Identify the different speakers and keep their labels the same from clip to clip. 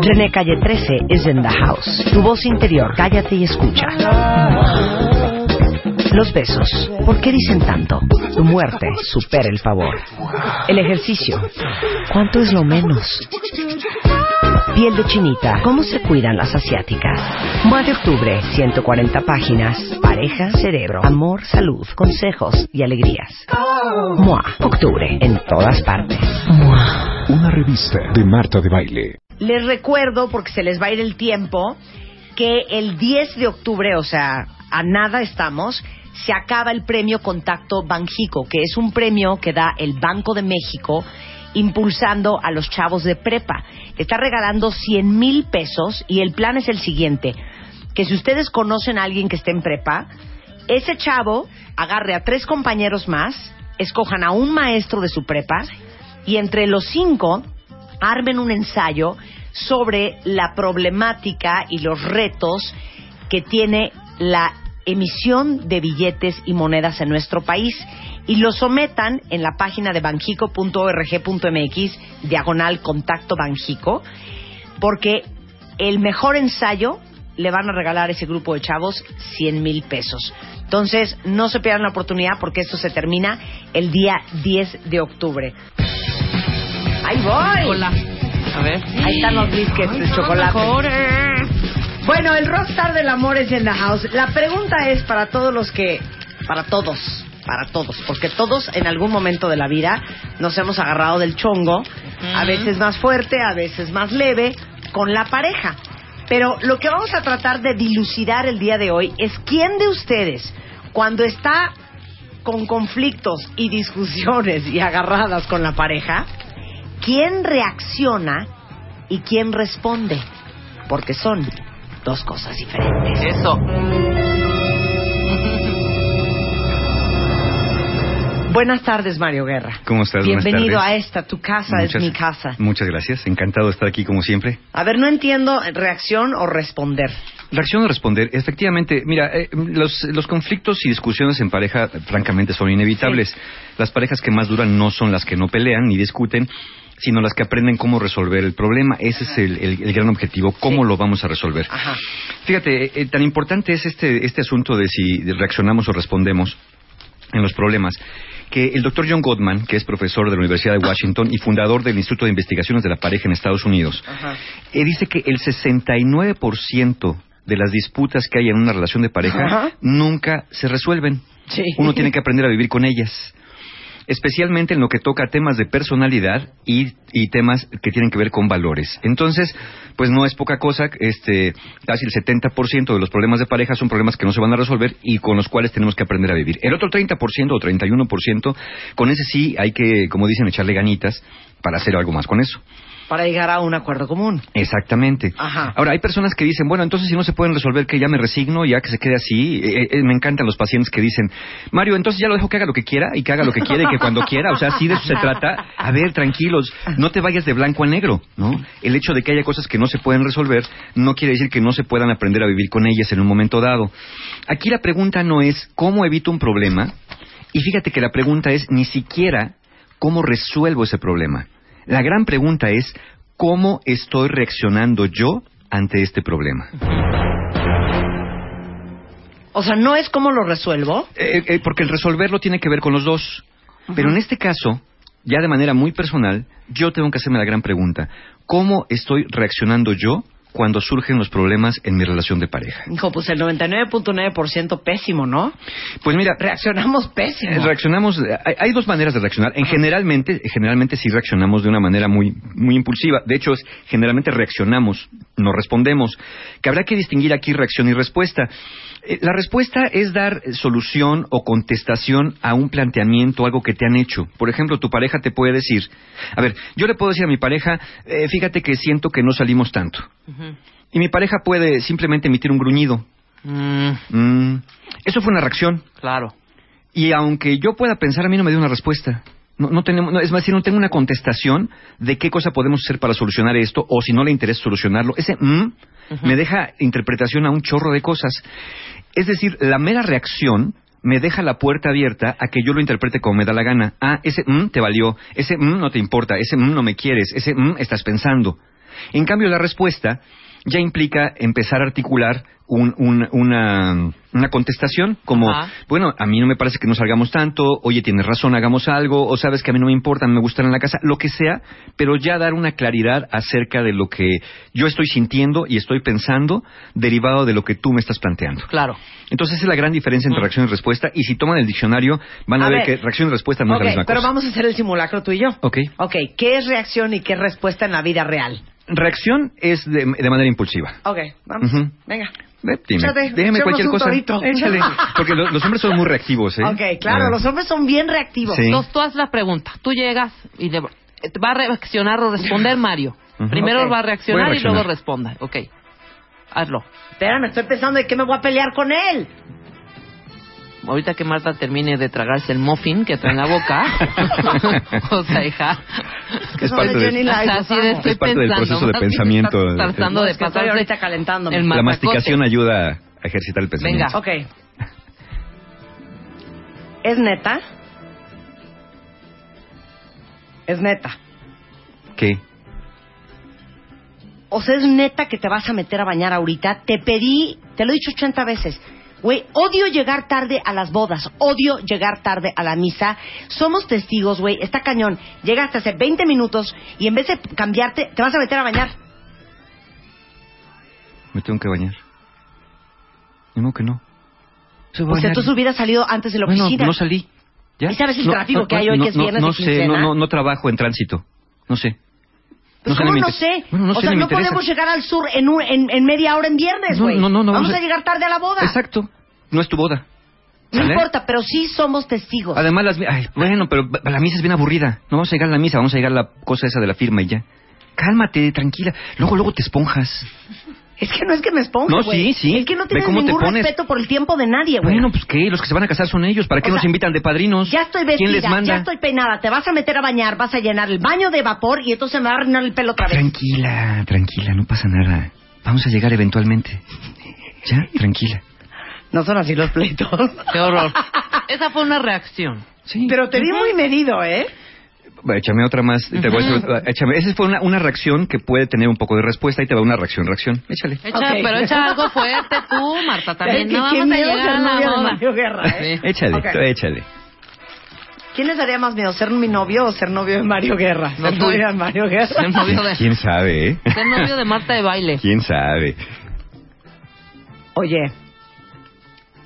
Speaker 1: René Calle 13 is in the house. Tu voz interior, cállate y escucha. Los besos, ¿por qué dicen tanto? Tu muerte supera el favor. El ejercicio, ¿cuánto es lo menos? Piel de chinita, ¿cómo se cuidan las asiáticas? Mua de octubre, 140 páginas. Pareja, cerebro, amor, salud, consejos y alegrías. Mua, octubre, en todas partes. Mua.
Speaker 2: Una revista de Marta de Baile.
Speaker 1: Les recuerdo, porque se les va a ir el tiempo, que el 10 de octubre, o sea, a nada estamos, se acaba el premio Contacto Banjico, que es un premio que da el Banco de México impulsando a los chavos de prepa. Está regalando 100 mil pesos y el plan es el siguiente, que si ustedes conocen a alguien que esté en prepa, ese chavo agarre a tres compañeros más, escojan a un maestro de su prepa y entre los cinco armen un ensayo sobre la problemática y los retos que tiene la emisión de billetes y monedas en nuestro país y lo sometan en la página de banjico.org.mx diagonal contacto banjico porque el mejor ensayo le van a regalar a ese grupo de chavos 100 mil pesos. Entonces, no se pierdan la oportunidad porque esto se termina el día 10 de octubre. ¡Ahí voy!
Speaker 3: Hola. A ver.
Speaker 1: Ahí están los biscuits de chocolate. Bueno, el rockstar del amor es en the house. La pregunta es para todos los que, para todos, para todos, porque todos en algún momento de la vida nos hemos agarrado del chongo, a veces más fuerte, a veces más leve, con la pareja. Pero lo que vamos a tratar de dilucidar el día de hoy es quién de ustedes, cuando está con conflictos y discusiones y agarradas con la pareja, quién reacciona y quién responde, porque son dos cosas diferentes.
Speaker 3: Eso.
Speaker 1: Buenas tardes, Mario Guerra.
Speaker 4: ¿Cómo estás?
Speaker 1: Bienvenido a esta, tu casa
Speaker 4: Muchas-
Speaker 1: es mi casa.
Speaker 4: Muchas gracias, encantado de estar aquí como siempre.
Speaker 1: A ver, no entiendo reacción o responder.
Speaker 4: Reacción o responder, efectivamente, mira, eh, los, los conflictos y discusiones en pareja francamente son inevitables. Las parejas que más duran no son las que no pelean ni discuten, sino las que aprenden cómo resolver el problema. Ese es el, el- el gran objetivo, cómo
Speaker 1: Sí.
Speaker 4: lo vamos a resolver.
Speaker 1: Ajá.
Speaker 4: Fíjate, eh, eh, tan importante es este, este asunto de si reaccionamos o respondemos en los problemas, que el doctor John Gottman, que es profesor de la Universidad de Washington y fundador del Instituto de Investigaciones de la Pareja en Estados Unidos,
Speaker 1: Ajá.
Speaker 4: eh, dice que el 69% de las disputas que hay en una relación de pareja
Speaker 1: Ajá.
Speaker 4: nunca se resuelven.
Speaker 1: Sí.
Speaker 4: Uno tiene que aprender a vivir con ellas. Especialmente en lo que toca temas de personalidad y, y temas que tienen que ver con valores. Entonces, pues no es poca cosa, este, casi el 70% de los problemas de pareja son problemas que no se van a resolver y con los cuales tenemos que aprender a vivir. El otro 30% o 31%, con ese sí hay que, como dicen, echarle ganitas para hacer algo más con eso.
Speaker 1: Para llegar a un acuerdo común.
Speaker 4: Exactamente.
Speaker 1: Ajá.
Speaker 4: Ahora, hay personas que dicen, bueno, entonces si no se pueden resolver, que ya me resigno, ya que se quede así. Eh, eh, me encantan los pacientes que dicen, Mario, entonces ya lo dejo que haga lo que quiera y que haga lo que quiera y que cuando quiera. O sea, sí de eso se trata. A ver, tranquilos, no te vayas de blanco a negro, ¿no? El hecho de que haya cosas que no se pueden resolver no quiere decir que no se puedan aprender a vivir con ellas en un momento dado. Aquí la pregunta no es cómo evito un problema, y fíjate que la pregunta es ni siquiera cómo resuelvo ese problema. La gran pregunta es cómo estoy reaccionando yo ante este problema.
Speaker 1: O sea, no es cómo lo resuelvo.
Speaker 4: Eh, eh, porque el resolverlo tiene que ver con los dos. Pero en este caso, ya de manera muy personal, yo tengo que hacerme la gran pregunta. ¿Cómo estoy reaccionando yo cuando surgen los problemas en mi relación de pareja?
Speaker 1: Hijo, pues el 99.9% pésimo, ¿no?
Speaker 4: Pues mira,
Speaker 1: Reaccionamos pésimo.
Speaker 4: Eh, Reaccionamos, eh, hay, hay dos maneras de reaccionar. En generalmente, generalmente sí reaccionamos de una manera muy, muy impulsiva. De hecho, es, generalmente reaccionamos, no respondemos. Que habrá que distinguir aquí reacción y respuesta. Eh, La respuesta es dar solución o contestación a un planteamiento, algo que te han hecho. Por ejemplo, tu pareja te puede decir, a ver, yo le puedo decir a mi pareja, eh, fíjate que siento que no salimos tanto. Y mi pareja puede simplemente emitir un gruñido.
Speaker 3: Mm,
Speaker 4: Mm, eso fue una reacción.
Speaker 3: claro.
Speaker 4: Y aunque yo pueda pensar, a mí no me dio una respuesta. No, no tenemos, no, es más, si no tengo una contestación de qué cosa podemos hacer para solucionar esto, o si no le interesa solucionarlo, ese mm me deja interpretación a un chorro de cosas. Es decir, la mera reacción me deja la puerta abierta a que yo lo interprete como me da la gana. Ah, ese mm te valió, ese mm no te importa, ese mm no me quieres, ese mm estás pensando. En cambio, la respuesta ya implica empezar a articular un- un- una, una contestación como,
Speaker 3: Ajá.
Speaker 4: bueno, a mí no me parece que no salgamos tanto, oye, tienes razón, hagamos algo, o sabes que a mí no me importa, me gusta en la casa, lo que sea, pero ya dar una claridad acerca de lo que yo estoy sintiendo y estoy pensando derivado de lo que tú me estás planteando.
Speaker 3: Claro.
Speaker 4: Entonces esa es la gran diferencia entre reacción y respuesta y si toman el diccionario van a,
Speaker 1: A
Speaker 4: ver,
Speaker 1: ver.
Speaker 4: que reacción y respuesta no
Speaker 1: Ok,
Speaker 4: es la misma
Speaker 1: pero
Speaker 4: cosa.
Speaker 1: vamos a hacer el simulacro tú y yo.
Speaker 4: Ok.
Speaker 1: Ok, ¿qué es reacción y qué es respuesta en la vida real?
Speaker 4: Reacción es de, de manera impulsiva.
Speaker 1: Ok, vamos.
Speaker 4: Ujú.
Speaker 1: Venga.
Speaker 4: Ve, dime,
Speaker 1: Échate,
Speaker 4: déjeme cualquier cosa. Échale. Porque lo- los hombres son muy reactivos, ¿eh?
Speaker 1: Ok, claro,
Speaker 4: Ah.
Speaker 1: los hombres son bien reactivos.
Speaker 4: Sí.
Speaker 3: Entonces tú haz la pregunta. Tú llegas y le va a reaccionar o responder Mario. Primero va a reaccionar, y luego responda. Ok. Hazlo.
Speaker 1: Espérame, estoy pensando de qué me voy a pelear con él.
Speaker 3: Ahorita que Marta termine de tragarse el muffin que trae en la boca. o sea, hija.
Speaker 4: Es parte
Speaker 1: de
Speaker 3: estoy
Speaker 4: Es parte del proceso de pensamiento.
Speaker 3: Tratando de
Speaker 1: ahorita calentándome.
Speaker 3: el
Speaker 4: La masticación ayuda a ejercitar el pensamiento.
Speaker 1: Ok. ¿Es neta? Es neta.
Speaker 4: ¿Qué?
Speaker 1: O sea, es neta que te vas a meter a bañar ahorita. Te pedí, te lo he dicho 80 veces. Güey, odio llegar tarde a las bodas, odio llegar tarde a la misa. Somos testigos, güey, está cañón. Llegaste hace 20 minutos y en vez de cambiarte, te vas a meter a bañar.
Speaker 4: Me tengo que bañar. No, que no. Se
Speaker 1: O sea,
Speaker 4: bañar.
Speaker 1: tú hubieras salido antes de la
Speaker 4: Bueno,
Speaker 1: oficina.
Speaker 4: no salí. ¿Ya?
Speaker 1: ¿Y sabes el tráfico que hay hoy,
Speaker 4: no,
Speaker 1: que es viernes
Speaker 4: No sé, no, no trabajo en tránsito. No sé.
Speaker 1: Pues
Speaker 4: sé,
Speaker 1: ¿cómo no sé?
Speaker 4: Bueno, no
Speaker 1: o
Speaker 4: sé,
Speaker 1: sea, no
Speaker 4: interesa.
Speaker 1: podemos llegar al sur en, un- en, en media hora en viernes,
Speaker 4: No,
Speaker 1: güey.
Speaker 4: no, no, no,
Speaker 1: Vamos
Speaker 4: vamos
Speaker 1: a
Speaker 4: a-
Speaker 1: llegar tarde a la boda.
Speaker 4: Exacto. No es tu boda.
Speaker 1: No
Speaker 4: ¿Sale?
Speaker 1: importa, pero sí somos testigos.
Speaker 4: Además, las... ay, bueno, pero la misa es bien aburrida. No vamos a llegar a la misa, vamos a llegar a la cosa esa de la firma y ya. Cálmate, tranquila. Luego, luego te esponjas.
Speaker 1: Es que no es que me esponje,
Speaker 4: No,
Speaker 1: güey.
Speaker 4: sí, sí.
Speaker 1: Es que no
Speaker 4: Ve
Speaker 1: tienes
Speaker 4: cómo te
Speaker 1: ningún
Speaker 4: pones.
Speaker 1: respeto por el tiempo de nadie, güey.
Speaker 4: Bueno, pues qué, los que se van a casar son ellos. ¿Para qué
Speaker 1: O
Speaker 4: nos
Speaker 1: sea,
Speaker 4: invitan de padrinos?
Speaker 1: Ya estoy vestida,
Speaker 4: ¿Quién les manda?
Speaker 1: ya estoy peinada, te vas a meter a bañar, vas a llenar el baño de vapor y entonces me va a arruinar el pelo otra vez.
Speaker 4: Tranquila, tranquila, no pasa nada. Vamos a llegar eventualmente. Ya, tranquila.
Speaker 1: No son así los pleitos.
Speaker 3: Qué horror. Esa fue una reacción.
Speaker 4: Sí.
Speaker 1: Pero te vi muy medido, ¿eh?
Speaker 4: Échame otra más. Te voy a decir- échame. Esa fue una, una reacción que puede tener un poco de respuesta y te va una reacción, reacción. Échale.
Speaker 3: Echa,
Speaker 1: Ok.
Speaker 3: pero echa algo fuerte tú, Marta, también.
Speaker 1: Qué-
Speaker 3: No vamos a
Speaker 1: miedo
Speaker 3: llegar
Speaker 1: ser
Speaker 3: a la
Speaker 1: novia de
Speaker 3: boda.
Speaker 1: Mario Guerra, ¿eh?
Speaker 3: Sí.
Speaker 4: Échale,
Speaker 1: Ok.
Speaker 4: tú échale.
Speaker 1: ¿Quién les daría más miedo, ser mi novio o ser novio de Mario Guerra?
Speaker 3: No,
Speaker 1: ser novio de Mario Guerra.
Speaker 3: Ser novio de,
Speaker 4: ¿Quién sabe, eh?
Speaker 3: ser novio de Marta de baile.
Speaker 4: ¿Quién sabe?
Speaker 1: Oye,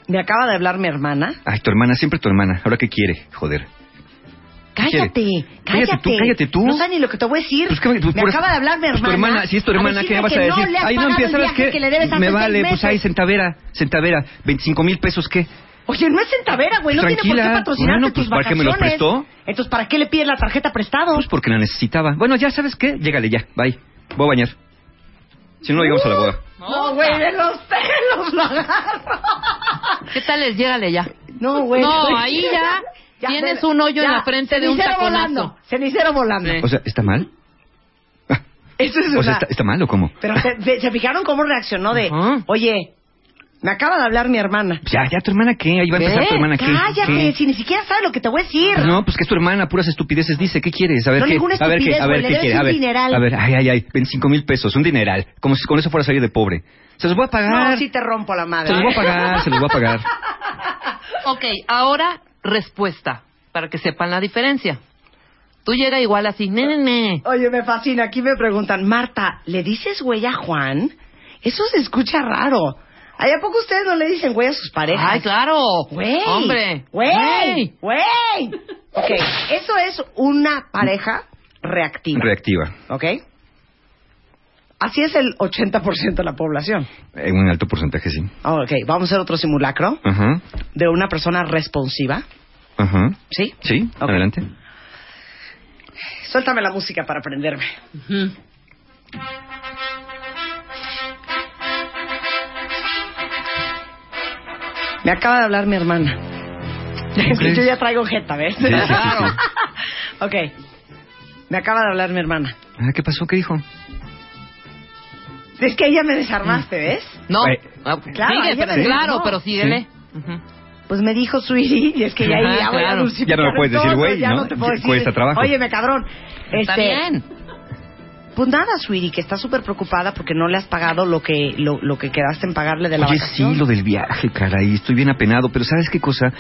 Speaker 1: me acaba de hablar mi hermana.
Speaker 4: Ay, tu hermana, siempre tu hermana. ¿Ahora qué quiere? Joder.
Speaker 1: Cállate, cállate.
Speaker 4: Cállate tú, cállate tú.
Speaker 1: No sabes ni lo que te voy a decir.
Speaker 4: Pues, ¿qué- pues,
Speaker 1: me
Speaker 4: por-
Speaker 1: acaba de hablar mi
Speaker 4: pues,
Speaker 1: hermana.
Speaker 4: tu hermana, si es tu hermana, ¿qué
Speaker 1: decirme
Speaker 4: vas a
Speaker 1: que
Speaker 4: decir?
Speaker 1: No le has
Speaker 4: Ay, no
Speaker 1: pagado
Speaker 4: empieza,
Speaker 1: el
Speaker 4: ¿sabes qué?
Speaker 1: que le debes hace
Speaker 4: Me vale, pues ay, centavera, centavera. 25 mil pesos, ¿qué?
Speaker 1: Oye, no es centavera, güey. No tiene por qué
Speaker 4: Tranquila.
Speaker 1: patrocinarte
Speaker 4: Bueno, pues,
Speaker 1: tus
Speaker 4: ¿para qué me lo
Speaker 1: vacaciones.
Speaker 4: prestó?
Speaker 1: Entonces, ¿para qué le pides la tarjeta prestado?
Speaker 4: Pues porque la necesitaba. Bueno, ya, ¿sabes qué? Llégale ya, bye. Voy a bañar. Si no, llegamos a la boda.
Speaker 1: No, güey, de los pelos lo agarro.
Speaker 3: ¿Qué tal les llégale ya?
Speaker 1: No, güey.
Speaker 3: No, ahí ya tienes un hoyo en la frente de un taconazo.
Speaker 1: volando. Cenicero volando.
Speaker 3: Sí.
Speaker 4: O sea, ¿está mal?
Speaker 1: Eso es
Speaker 4: O
Speaker 1: una...
Speaker 4: sea, ¿está, está mal o cómo?
Speaker 1: Pero se, se- se fijaron cómo reaccionó de... Oye, me acaba de hablar mi hermana.
Speaker 4: Ya, ya, ¿tu hermana qué? Ahí va a empezar tu hermana qué.
Speaker 1: Cállate,
Speaker 4: ¿Qué?
Speaker 1: si ni siquiera sabe lo que te voy a decir.
Speaker 4: Pues no, pues que es tu hermana, puras estupideces dice. ¿Qué quieres? A ver
Speaker 1: No,
Speaker 4: qué.
Speaker 1: ninguna
Speaker 4: a ver qué,
Speaker 1: estupidez,
Speaker 4: a ver qué quiere. A
Speaker 1: un
Speaker 4: ver,
Speaker 1: dineral.
Speaker 4: a ver, ay, ay, ay, 25 mil pesos, un dineral. Como si con eso fuera a salir de pobre. Se los voy a pagar.
Speaker 1: No, sí te rompo la madre.
Speaker 4: Se los voy a pagar, se los voy a pagar.
Speaker 3: Ok, ahora respuesta, para que sepan la diferencia. Tú llega igual así, ne, ne, ne.
Speaker 1: Oye, me fascina. Aquí me preguntan, Marta, ¿le dices güey a Juan? Eso se escucha raro. ¿Ay, a poco ustedes no le dicen güey a sus parejas?
Speaker 3: Ay, claro.
Speaker 1: Güey.
Speaker 3: Hombre.
Speaker 1: Güey. Güey. Ok, eso es una pareja reactiva.
Speaker 4: Reactiva.
Speaker 1: ¿Ok? Así es el 80% de la población.
Speaker 4: En un alto porcentaje, sí.
Speaker 1: Ok, vamos a hacer otro simulacro
Speaker 4: Ajá,
Speaker 1: de una persona responsiva.
Speaker 4: ajá.
Speaker 1: ¿Sí?
Speaker 4: Sí, adelante.
Speaker 1: Suéltame la música para aprenderme.
Speaker 3: Ujú.
Speaker 1: Me acaba de hablar mi hermana. Yo ya traigo jeta, ¿ves?
Speaker 4: Sí, sí, sí, sí.
Speaker 1: ok. Me acaba de hablar mi hermana.
Speaker 4: Ah, ¿Qué pasó? ¿Qué dijo?
Speaker 1: Es que ella me desarmaste, ¿ves?
Speaker 3: No,
Speaker 4: Eh,
Speaker 3: ah,
Speaker 1: claro,
Speaker 3: sigue, pero,
Speaker 1: me-
Speaker 3: claro,
Speaker 1: no.
Speaker 3: pero síguele. Ujú.
Speaker 1: Pues me dijo Sweetie, y es que ya, ahí
Speaker 3: Ajá,
Speaker 1: ya voy a
Speaker 3: claro.
Speaker 4: Ya no me puedes decir güey,
Speaker 1: Ya
Speaker 4: ¿no?
Speaker 1: no te puedo decir.
Speaker 4: cuesta trabajo.
Speaker 1: Óyeme, cabrón.
Speaker 3: Está
Speaker 1: este,
Speaker 3: bien.
Speaker 1: Pues nada, sweetie, que está súper preocupada porque no le has pagado lo que lo, lo que quedaste en pagarle de la
Speaker 4: Oye,
Speaker 1: vacación.
Speaker 4: sí, lo del viaje, caray, estoy bien apenado, pero ¿sabes qué cosa?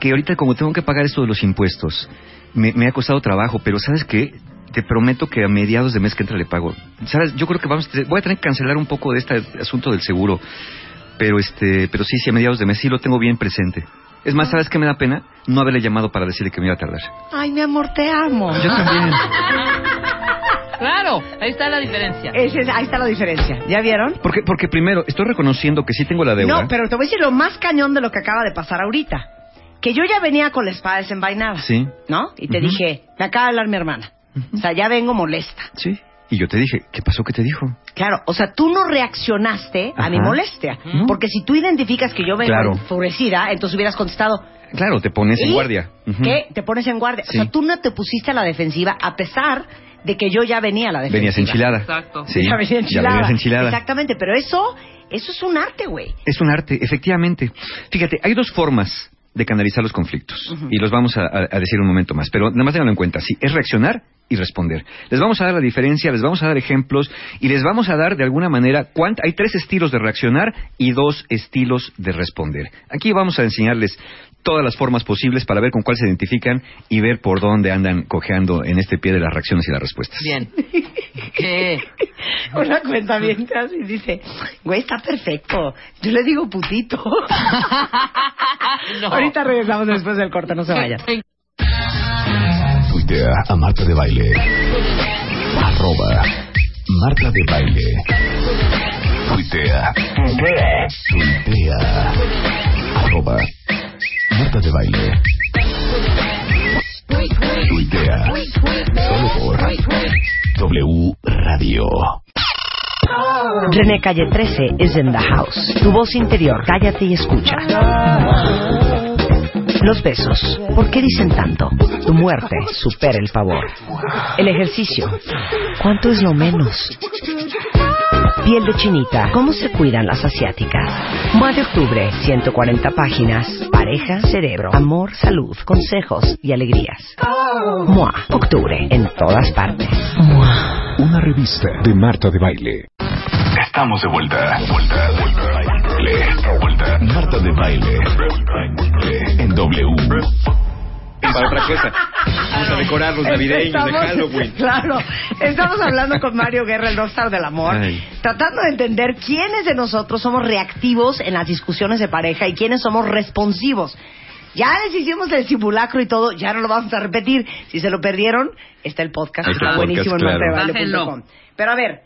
Speaker 4: Que ahorita como tengo que pagar esto de los impuestos, me, me ha costado trabajo, pero ¿sabes qué? Te prometo que a mediados de mes que entra le pago. ¿Sabes? Yo creo que vamos, voy a tener que cancelar un poco de este asunto del seguro, pero este, pero sí, sí, a mediados de mes sí lo tengo bien presente. Es más, ¿sabes qué me da pena? No haberle llamado para decirle que me iba a tardar.
Speaker 1: Ay, mi amor, te amo.
Speaker 4: Yo también.
Speaker 3: Claro, ahí está la diferencia.
Speaker 1: Ese es- ahí está la diferencia. ¿Ya vieron?
Speaker 4: Porque, porque primero, estoy reconociendo que sí tengo la deuda.
Speaker 1: No, pero te voy a decir lo más cañón de lo que acaba de pasar ahorita. Que yo ya venía con la espada desenvainada.
Speaker 4: Sí.
Speaker 1: ¿No? Y te
Speaker 4: Ujú.
Speaker 1: dije, me acaba de hablar mi hermana. O sea, ya vengo molesta.
Speaker 4: Sí. Y yo te dije, ¿qué pasó? ¿Qué te dijo?
Speaker 1: Claro, o sea, tú no reaccionaste a mi molestia. Porque si tú identificas que yo vengo
Speaker 4: Claro.
Speaker 1: enfurecida, entonces hubieras contestado.
Speaker 4: Claro, te pones en guardia.
Speaker 1: ¿Qué? Te pones en guardia.
Speaker 4: Sí.
Speaker 1: O sea, tú no te pusiste a la defensiva a pesar de que yo ya venía a la defensiva.
Speaker 4: Venías enchilada.
Speaker 3: Exacto.
Speaker 4: Sí,
Speaker 1: ya venía enchilada.
Speaker 4: venías enchilada.
Speaker 1: Exactamente, pero eso, eso es un arte, güey.
Speaker 4: Es un arte, efectivamente. Fíjate, hay dos formas de canalizar los conflictos. Y los vamos a, decir un momento más. Pero nada más tenganlo en cuenta. Sí, es reaccionar y responder. Les vamos a dar la diferencia, les vamos a dar ejemplos y les vamos a dar de alguna manera cuánt- hay tres estilos de reaccionar y dos estilos de responder. Aquí vamos a enseñarles todas las formas posibles para ver con cuál se identifican y ver por dónde andan cojeando en este pie de las reacciones y las respuestas.
Speaker 3: Bien. ¿Qué?
Speaker 1: Una cuenta bien y dice, güey, está perfecto. Yo le digo putito.
Speaker 3: No.
Speaker 1: Ahorita regresamos después del corte, no se vayan.
Speaker 2: Tuitea a Marta de Baile. Arroba Marta de Baile. Tuitea. Tuitea. Arroba Marta de Baile. Tuitea. Solo por W Radio.
Speaker 1: René Calle 13 is in the house. Tu voz interior, cállate y escucha. Los besos, ¿por qué dicen tanto? Tu muerte supera el pavor. El ejercicio, ¿cuánto es lo menos? Piel de chinita, ¿cómo se cuidan las asiáticas? Mua de octubre, 140 páginas. Pareja, cerebro, amor, salud, consejos y alegrías. Mua, octubre, en todas partes. Mua.
Speaker 2: Una revista de Marta de Baile. Estamos de vuelta. Vuelta, vuelta. Baile. Vuelta. Marta de Baile. En W.
Speaker 4: Para otra cosa. Vamos a decorar los navideños de
Speaker 1: Estamos-
Speaker 4: Halloween.
Speaker 1: Claro, estamos hablando con Mario Guerra, el rockstar del amor,
Speaker 4: Ay.
Speaker 1: tratando de entender quiénes de nosotros somos reactivos en las discusiones de pareja y quiénes somos responsivos. Ya les hicimos el simulacro y todo, ya no lo vamos a repetir. Si se lo perdieron, está el podcast,
Speaker 4: está
Speaker 1: está
Speaker 4: el
Speaker 1: buenísimo
Speaker 4: podcast,
Speaker 1: en
Speaker 4: claro.
Speaker 3: Bájenlo.
Speaker 1: Pero a ver,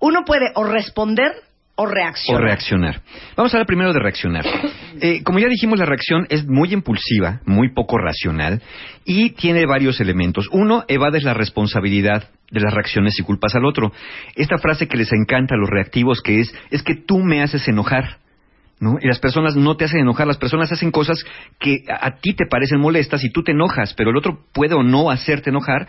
Speaker 1: uno puede o responder o reaccionar.
Speaker 4: O reaccionar. Vamos a hablar primero de reaccionar. Eh, como ya dijimos, la reacción es muy impulsiva, muy poco racional y tiene varios elementos. Uno, evades la responsabilidad de las reacciones y culpas al otro. Esta frase que les encanta a los reactivos que es, es que tú me haces enojar. ¿No? Y las personas no te hacen enojar, las personas hacen cosas que a, a ti te parecen molestas y tú te enojas, pero el otro puede o no hacerte enojar,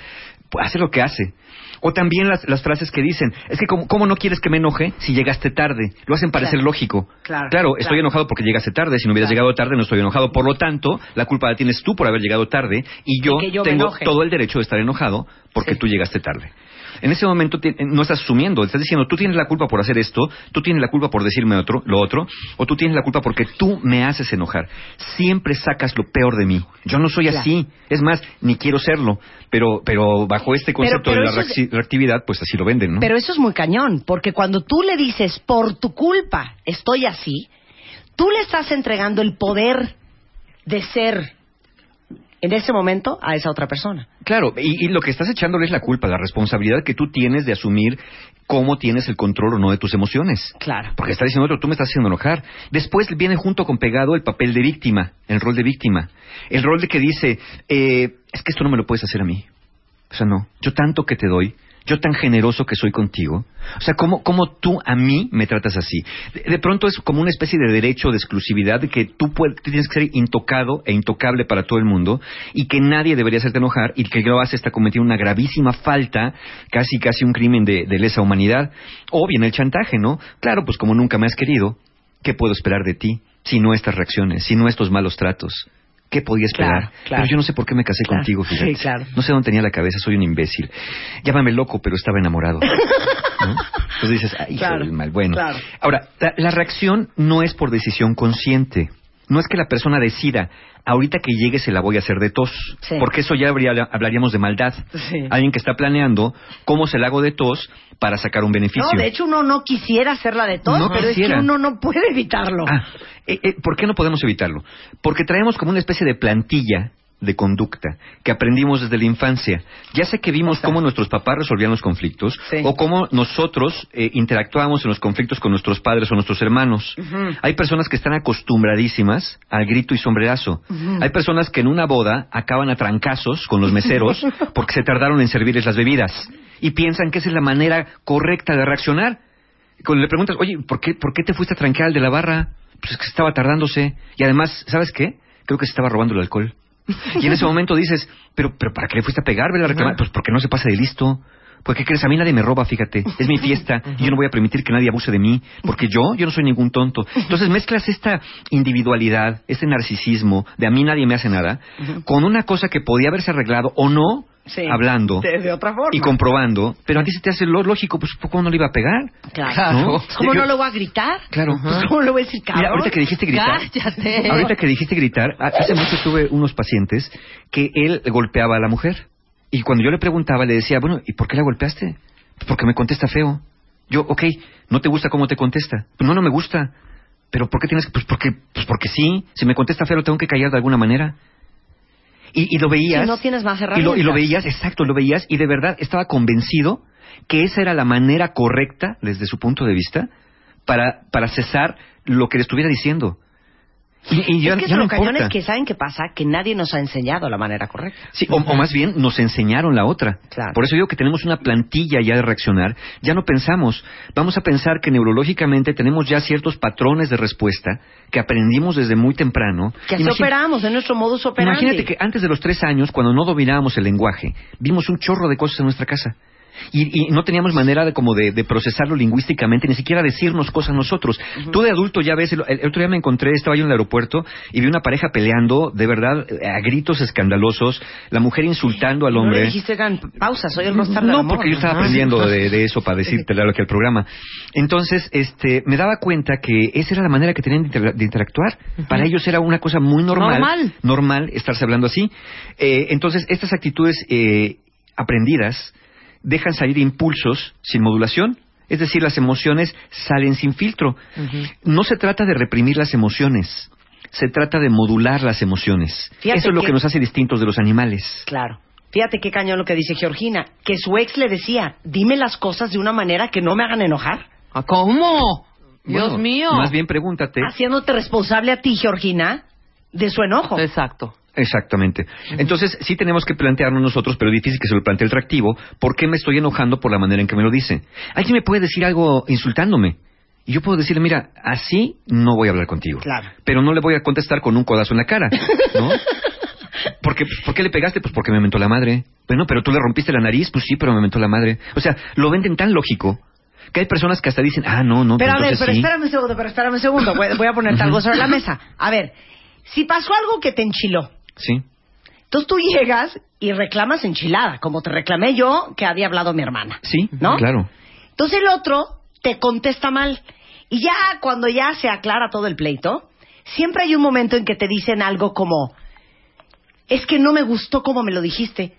Speaker 4: pues hace lo que hace. O también las, las frases que dicen, es que como, ¿cómo no quieres que me enoje si llegaste tarde? Lo hacen parecer
Speaker 1: Claro.
Speaker 4: lógico.
Speaker 1: Claro,
Speaker 4: estoy
Speaker 1: claro.
Speaker 4: enojado porque llegaste tarde, si no hubieras llegado tarde no estoy enojado, por lo tanto, la culpa la tienes tú por haber llegado tarde y yo,
Speaker 1: Y
Speaker 4: tengo todo el derecho de estar enojado porque
Speaker 1: Sí.
Speaker 4: tú llegaste tarde. En ese momento ti- no estás asumiendo, estás diciendo, tú tienes la culpa por hacer esto, tú tienes la culpa por decirme otro, lo otro, o tú tienes la culpa porque tú me haces enojar. Siempre sacas lo peor de mí. Yo no soy
Speaker 1: Claro.
Speaker 4: así. Es más, ni quiero serlo. Pero, pero bajo este concepto
Speaker 1: pero
Speaker 4: de la
Speaker 1: es-
Speaker 4: reactividad, pues así lo venden, ¿no?
Speaker 1: Pero eso es muy cañón, porque cuando tú le dices, por tu culpa estoy así, tú le estás entregando el poder de ser en ese momento a esa otra persona.
Speaker 4: Claro, y, y lo que estás echándole es la culpa, la responsabilidad que tú tienes de asumir cómo tienes el control o no de tus emociones.
Speaker 1: Claro.
Speaker 4: Porque está diciendo otro, tú me estás haciendo enojar. Después viene junto con pegado el papel de víctima, el rol de víctima. El rol de que dice, eh, es que esto no me lo puedes hacer a mí. O sea, no, yo tanto que te doy, yo tan generoso que soy contigo. O sea, ¿cómo, cómo tú a mí me tratas así? De, pronto es como una especie de derecho de exclusividad que tú puedes, tienes que ser intocado e intocable para todo el mundo y que nadie debería hacerte enojar y que lo hace está cometiendo una gravísima falta, casi casi un crimen de lesa humanidad. O bien el chantaje, ¿no? Claro, pues como nunca me has querido, ¿qué puedo esperar de ti si no estas reacciones, si no estos malos tratos? ¿Qué podía esperar?
Speaker 1: Claro, claro.
Speaker 4: Pero yo no sé por qué me casé
Speaker 1: Claro.
Speaker 4: contigo, fíjate.
Speaker 1: Sí, claro.
Speaker 4: No sé dónde tenía la cabeza, soy un imbécil. Llámame loco, pero estaba enamorado. ¿no? Entonces dices, hijo del mal. Bueno, ahora, la, la reacción no es por decisión consciente. No es que la persona decida, ahorita que llegue se la voy a hacer de tos.
Speaker 1: Sí.
Speaker 4: Porque eso ya habría- hablaríamos de maldad.
Speaker 1: Sí.
Speaker 4: Alguien que está planeando cómo se la hago de tos para sacar un beneficio.
Speaker 1: No, de hecho uno no quisiera hacerla de
Speaker 4: No
Speaker 1: pero es que uno no puede evitarlo.
Speaker 4: Ah, eh, eh, ¿por qué no podemos evitarlo? Porque traemos como una especie de plantilla de conducta que aprendimos desde la infancia. Ya sé que vimos cómo nuestros papás resolvían los conflictos
Speaker 1: Sí.
Speaker 4: o cómo nosotros eh, interactuábamos en los conflictos con nuestros padres o nuestros hermanos. Hay personas que están acostumbradísimas al grito y sombrerazo. Hay personas que en una boda acaban a trancazos con los meseros porque se tardaron en servirles las bebidas y piensan que esa es la manera correcta de reaccionar. Cuando le preguntas, oye, ¿por qué, ¿por qué te fuiste a tranquear al de la barra? Pues es que estaba tardándose. Y además, ¿sabes qué? Creo que se estaba robando el alcohol. Y en ese momento dices, ¿pero, pero para qué le fuiste a pegar? ¿Vele a reclamar? Pues porque no se pasa de listo. Pues, ¿qué crees? A mí nadie me roba, fíjate. Es mi fiesta y yo no voy a permitir que nadie abuse de mí. Porque yo, yo no soy ningún tonto. Entonces mezclas esta individualidad, este narcisismo de a mí nadie me hace nada, con una cosa que podía haberse arreglado o no,
Speaker 1: Sí.
Speaker 4: hablando
Speaker 1: De, de otra forma.
Speaker 4: y comprobando. Pero a ti se te hace lo lógico, pues ¿cómo no le iba a pegar?
Speaker 1: Claro.
Speaker 4: ¿No?
Speaker 1: ¿Cómo
Speaker 4: Yo-
Speaker 1: no lo voy a gritar?
Speaker 4: Claro.
Speaker 1: Pues, ¿Cómo le voy a decir cabrón?
Speaker 4: Mira, ahorita que dijiste gritar.
Speaker 3: Cállate.
Speaker 4: Ahorita que dijiste gritar, ha- hace mucho tuve unos pacientes que él golpeaba a la mujer. Y cuando yo le preguntaba, le decía, bueno, ¿y por qué la golpeaste? Porque me contesta feo. Yo, ok, ¿no te gusta cómo te contesta? Pues no, no me gusta. ¿Pero por qué tienes que...? Pues porque, pues porque sí. Si me contesta feo, lo tengo que callar de alguna manera. Y, y lo veías...
Speaker 1: Si no tienes más
Speaker 4: y lo, y
Speaker 1: herramientas.
Speaker 4: lo veías, exacto, lo veías, y de verdad estaba convencido que esa era la manera correcta, desde su punto de vista, para, para cesar lo que le estuviera diciendo. Y, y ya,
Speaker 1: es que
Speaker 4: ya
Speaker 1: es
Speaker 4: no
Speaker 1: lo cañón
Speaker 4: importa.
Speaker 1: es que ¿saben qué pasa? Que nadie nos ha enseñado la manera correcta.
Speaker 4: Sí, o, o más bien nos enseñaron la otra.
Speaker 1: Claro.
Speaker 4: Por eso digo que tenemos una plantilla ya de reaccionar. Ya no pensamos. Vamos a pensar que neurológicamente tenemos ya ciertos patrones de respuesta que aprendimos desde muy temprano.
Speaker 1: Que así operamos, en nuestro modus operandi.
Speaker 4: Imagínate que antes de los tres años, cuando no dominábamos el lenguaje, vimos un chorro de cosas en nuestra casa. Y, y no teníamos manera de como de, de procesarlo lingüísticamente, ni siquiera decirnos cosas nosotros. Tú de adulto ya ves, el, el otro día me encontré, estaba yo en el aeropuerto y vi una pareja peleando, de verdad, a gritos escandalosos, la mujer insultando al
Speaker 1: No le
Speaker 4: hombre.
Speaker 1: dijiste, oigan, pausa, soy el rostar del
Speaker 4: No, porque yo estaba aprendiendo de, de eso para decirte lo que el programa. Entonces, este, me daba cuenta que esa era la manera que tenían de, inter- de interactuar. Para ellos era una cosa muy normal.
Speaker 3: Normal.
Speaker 4: normal estarse hablando así. Eh, entonces, estas actitudes eh, aprendidas dejan salir impulsos sin modulación. Es decir, las emociones salen sin filtro. No se trata de reprimir las emociones. Se trata de modular las emociones.
Speaker 1: Fíjate
Speaker 4: Eso es lo
Speaker 1: que-
Speaker 4: que nos hace distintos de los animales.
Speaker 1: Claro. Fíjate qué cañón lo que dice Georgina, que su ex le decía, dime las cosas de una manera que no me hagan enojar.
Speaker 3: ¿Ah, ¿Cómo? Dios
Speaker 4: Bueno,
Speaker 3: mío.
Speaker 4: Más bien pregúntate.
Speaker 1: Haciéndote responsable a ti, Georgina, de su enojo.
Speaker 3: Exacto.
Speaker 4: Exactamente. Entonces, sí tenemos que plantearnos nosotros, pero difícil que se lo plantee el reactivo, ¿por qué me estoy enojando por la manera en que me lo dice? Alguien me puede decir algo insultándome. Y yo puedo decirle, mira, así no voy a hablar contigo.
Speaker 1: Claro.
Speaker 4: Pero no le voy a contestar con un codazo en la cara, ¿no? Porque, ¿Por qué le pegaste? Pues porque me mentó la madre. Bueno, pero tú le rompiste la nariz, pues sí, pero me mentó la madre. O sea, lo venden tan lógico que hay personas que hasta dicen, ah, no, no,
Speaker 1: Pero a
Speaker 4: pues
Speaker 1: ver,
Speaker 4: entonces
Speaker 1: pero
Speaker 4: sí.
Speaker 1: espérame un segundo, pero espérame un segundo. Voy, voy a ponerte algo sobre la mesa. A ver, si pasó algo que te enchiló,
Speaker 4: Sí,
Speaker 1: entonces tú llegas y reclamas enchilada, como te reclamé yo que había hablado mi hermana.
Speaker 4: sí,
Speaker 1: ¿No?
Speaker 4: claro.
Speaker 1: Entonces el otro te contesta mal. Y ya cuando ya se aclara todo el pleito, siempre hay un momento en que te dicen algo como, es que no me gustó como me lo dijiste.